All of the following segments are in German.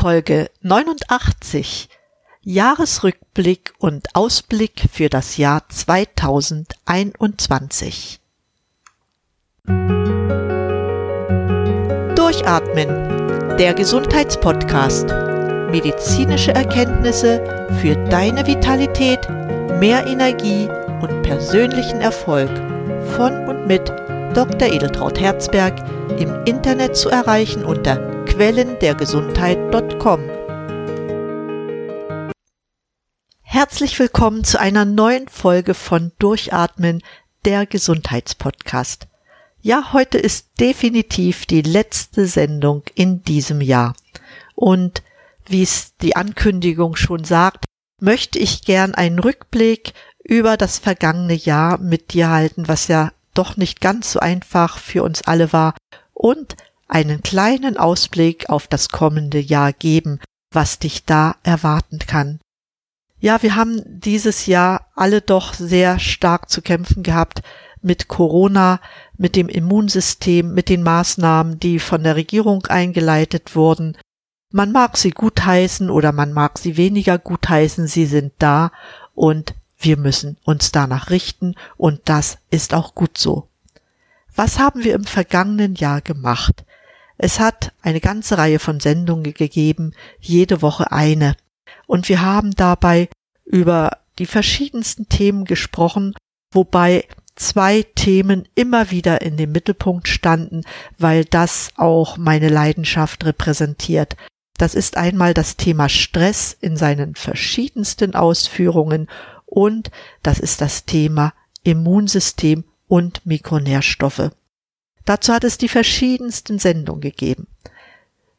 Folge 89 Jahresrückblick und Ausblick für das Jahr 2021. Durchatmen, der Gesundheitspodcast. Medizinische Erkenntnisse für deine Vitalität, mehr Energie und persönlichen Erfolg von und mit Dr. Edeltraut Herzberg im Internet zu erreichen unter quellendergesundheit.com. Herzlich willkommen zu einer neuen Folge von Durchatmen, der Gesundheitspodcast. Ja, heute ist definitiv die letzte Sendung in diesem Jahr. Und wie es die Ankündigung schon sagt, möchte ich gern einen Rückblick über das vergangene Jahr mit dir halten, was ja doch nicht ganz so einfach für uns alle war und einen kleinen Ausblick auf das kommende Jahr geben, was dich da erwarten kann. Ja, wir haben dieses Jahr alle doch sehr stark zu kämpfen gehabt mit Corona, mit dem Immunsystem, mit den Maßnahmen, die von der Regierung eingeleitet wurden. Man mag sie gutheißen oder man mag sie weniger gutheißen, sie sind da und wir müssen uns danach richten und das ist auch gut so. Was haben wir im vergangenen Jahr gemacht? Es hat eine ganze Reihe von Sendungen gegeben, jede Woche eine. Und wir haben dabei über die verschiedensten Themen gesprochen, wobei zwei Themen immer wieder in dem Mittelpunkt standen, weil das auch meine Leidenschaft repräsentiert. Das ist einmal das Thema Stress in seinen verschiedensten Ausführungen und das ist das Thema Immunsystem und Mikronährstoffe. Dazu hat es die verschiedensten Sendungen gegeben.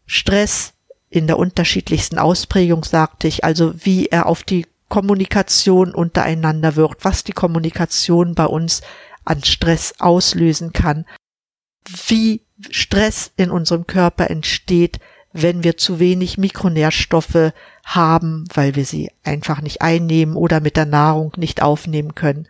Stress in der unterschiedlichsten Ausprägung, sagte ich, also wie er auf die Kommunikation untereinander wirkt, was die Kommunikation bei uns an Stress auslösen kann, wie Stress in unserem Körper entsteht, wenn wir zu wenig Mikronährstoffe haben, weil wir sie einfach nicht einnehmen oder mit der Nahrung nicht aufnehmen können.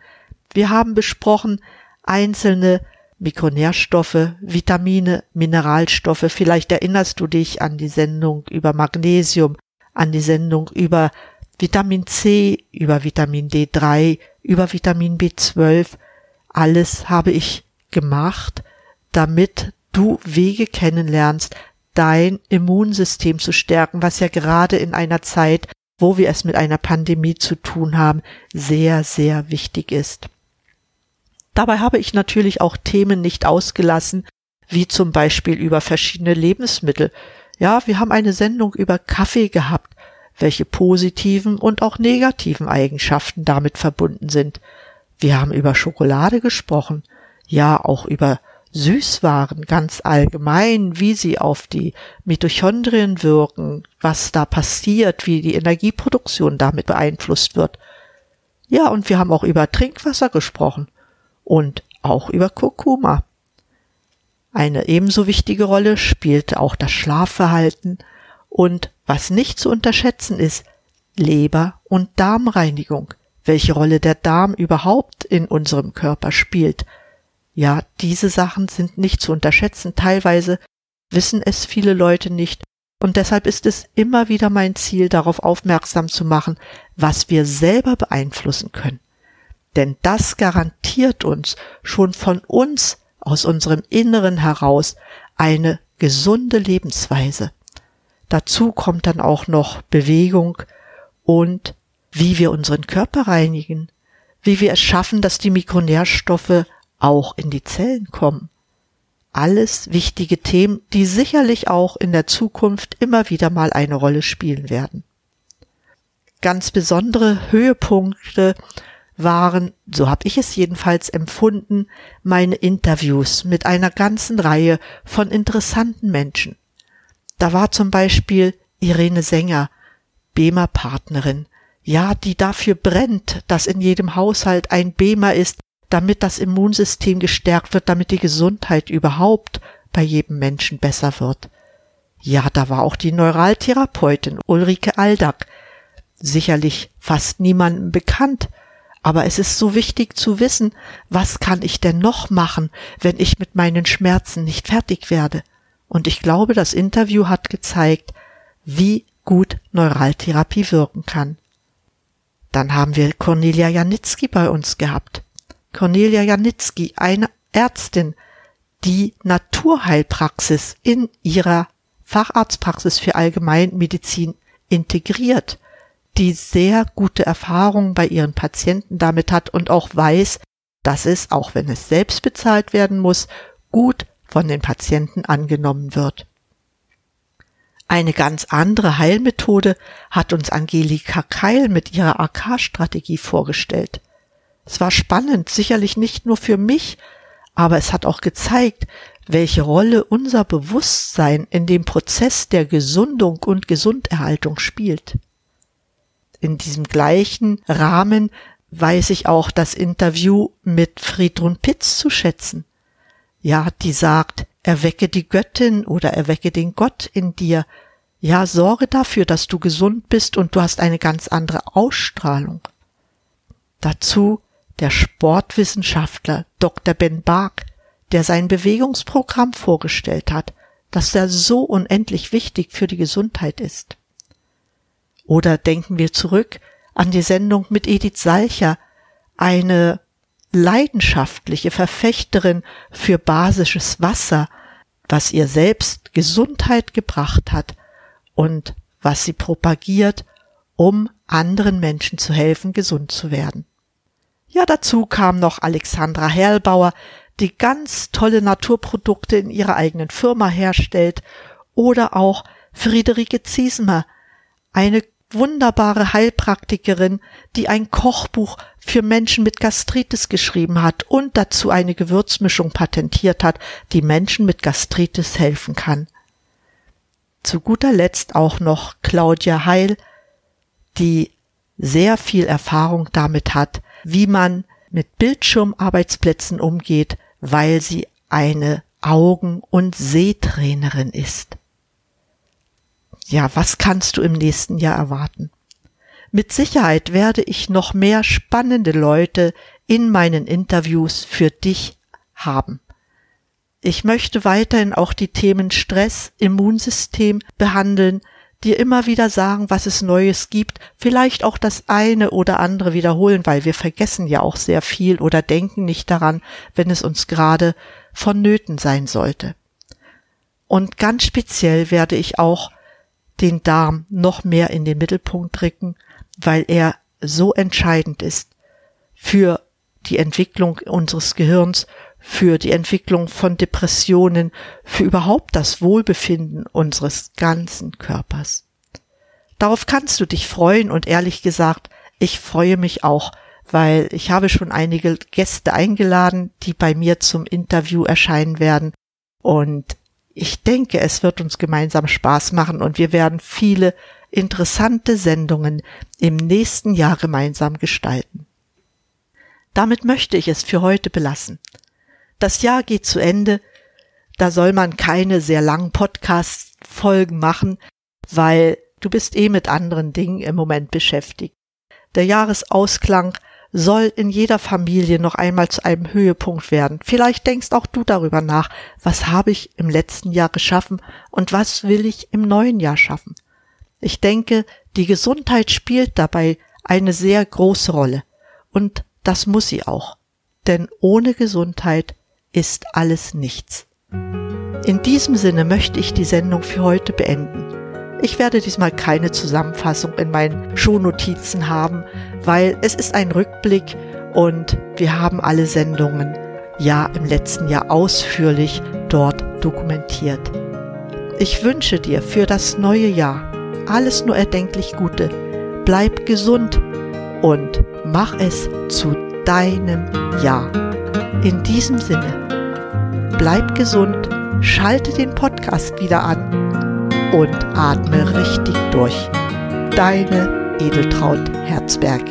Wir haben besprochen einzelne Mikronährstoffe, Vitamine, Mineralstoffe. Vielleicht erinnerst du dich an die Sendung über Magnesium, an die Sendung über Vitamin C, über Vitamin D3, über Vitamin B12. Alles habe ich gemacht, damit du Wege kennenlernst, dein Immunsystem zu stärken, was ja gerade in einer Zeit, wo wir es mit einer Pandemie zu tun haben, sehr, sehr wichtig ist. Dabei habe ich natürlich auch Themen nicht ausgelassen, wie zum Beispiel über verschiedene Lebensmittel. Ja, wir haben eine Sendung über Kaffee gehabt, welche positiven und auch negativen Eigenschaften damit verbunden sind. Wir haben über Schokolade gesprochen, ja auch über Süßwaren ganz allgemein, wie sie auf die Mitochondrien wirken, was da passiert, wie die Energieproduktion damit beeinflusst wird. Ja, und wir haben auch über Trinkwasser gesprochen und auch über Kurkuma. Eine ebenso wichtige Rolle spielte auch das Schlafverhalten und was nicht zu unterschätzen ist, Leber- und Darmreinigung, welche Rolle der Darm überhaupt in unserem Körper spielt. Ja, diese Sachen sind nicht zu unterschätzen, teilweise wissen es viele Leute nicht, und deshalb ist es immer wieder mein Ziel, darauf aufmerksam zu machen, was wir selber beeinflussen können. Denn das garantiert uns schon von uns aus unserem Inneren heraus eine gesunde Lebensweise. Dazu kommt dann auch noch Bewegung und wie wir unseren Körper reinigen, wie wir es schaffen, dass die Mikronährstoffe auch in die Zellen kommen. Alles wichtige Themen, die sicherlich auch in der Zukunft immer wieder mal eine Rolle spielen werden. Ganz besondere Höhepunkte waren, so habe ich es jedenfalls empfunden, meine Interviews mit einer ganzen Reihe von interessanten Menschen. Da war zum Beispiel Irene Sänger, Bema Partnerin, ja, die dafür brennt, dass in jedem Haushalt ein Bema ist, damit das Immunsystem gestärkt wird, damit die Gesundheit überhaupt bei jedem Menschen besser wird. Ja, da war auch die Neuraltherapeutin Ulrike Aldag, sicherlich fast niemandem bekannt, aber es ist so wichtig zu wissen, was kann ich denn noch machen, wenn ich mit meinen Schmerzen nicht fertig werde. Und ich glaube, das Interview hat gezeigt, wie gut Neuraltherapie wirken kann. Dann haben wir Cornelia Janitzki bei uns gehabt. Cornelia Janitzki, eine Ärztin, die Naturheilpraxis in ihrer Facharztpraxis für Allgemeinmedizin integriert, die sehr gute Erfahrungen bei ihren Patienten damit hat und auch weiß, dass es, auch wenn es selbst bezahlt werden muss, gut von den Patienten angenommen wird. Eine ganz andere Heilmethode hat uns Angelika Keil mit ihrer AK-Strategie vorgestellt. Es war spannend, sicherlich nicht nur für mich, aber es hat auch gezeigt, welche Rolle unser Bewusstsein in dem Prozess der Gesundung und Gesunderhaltung spielt. In diesem gleichen Rahmen weiß ich auch das Interview mit Friedrun Pitz zu schätzen. Ja, die sagt, erwecke die Göttin oder erwecke den Gott in dir. Ja, sorge dafür, dass du gesund bist und du hast eine ganz andere Ausstrahlung. Dazu der Sportwissenschaftler Dr. Ben Bark, der sein Bewegungsprogramm vorgestellt hat, das ja so unendlich wichtig für die Gesundheit ist. Oder denken wir zurück an die Sendung mit Edith Salcher, eine leidenschaftliche Verfechterin für basisches Wasser, was ihr selbst Gesundheit gebracht hat und was sie propagiert, um anderen Menschen zu helfen, gesund zu werden. Ja, dazu kam noch Alexandra Herlbauer, die ganz tolle Naturprodukte in ihrer eigenen Firma herstellt, oder auch Friederike Ziesmer, eine wunderbare Heilpraktikerin, die ein Kochbuch für Menschen mit Gastritis geschrieben hat und dazu eine Gewürzmischung patentiert hat, die Menschen mit Gastritis helfen kann. Zu guter Letzt auch noch Claudia Heil, die sehr viel Erfahrung damit hat, wie man mit Bildschirmarbeitsplätzen umgeht, weil sie eine Augen- und Sehtrainerin ist. Ja, was kannst du im nächsten Jahr erwarten? Mit Sicherheit werde ich noch mehr spannende Leute in meinen Interviews für dich haben. Ich möchte weiterhin auch die Themen Stress, Immunsystem behandeln, dir immer wieder sagen, was es Neues gibt, vielleicht auch das eine oder andere wiederholen, weil wir vergessen ja auch sehr viel oder denken nicht daran, wenn es uns gerade vonnöten sein sollte. Und ganz speziell werde ich auch den Darm noch mehr in den Mittelpunkt rücken, weil er so entscheidend ist für die Entwicklung unseres Gehirns, für die Entwicklung von Depressionen, für überhaupt das Wohlbefinden unseres ganzen Körpers. Darauf kannst du dich freuen und ehrlich gesagt, ich freue mich auch, weil ich habe schon einige Gäste eingeladen, die bei mir zum Interview erscheinen werden und ich denke, es wird uns gemeinsam Spaß machen und wir werden viele interessante Sendungen im nächsten Jahr gemeinsam gestalten. Damit möchte ich es für heute belassen. Das Jahr geht zu Ende. Da soll man keine sehr langen Podcast-Folgen machen, weil du bist eh mit anderen Dingen im Moment beschäftigt. Der Jahresausklang soll in jeder Familie noch einmal zu einem Höhepunkt werden. Vielleicht denkst auch du darüber nach, was habe ich im letzten Jahr geschaffen und was will ich im neuen Jahr schaffen. Ich denke, die Gesundheit spielt dabei eine sehr große Rolle. Und das muss sie auch. Denn ohne Gesundheit ist alles nichts. In diesem Sinne möchte ich die Sendung für heute beenden. Ich werde diesmal keine Zusammenfassung in meinen Shownotizen haben, weil es ist ein Rückblick und wir haben alle Sendungen ja im letzten Jahr ausführlich dort dokumentiert. Ich wünsche dir für das neue Jahr alles nur erdenklich Gute. Bleib gesund und mach es zu deinem Jahr. In diesem Sinne, bleib gesund, schalte den Podcast wieder an und atme richtig durch. Deine Edeltraut Herzberg.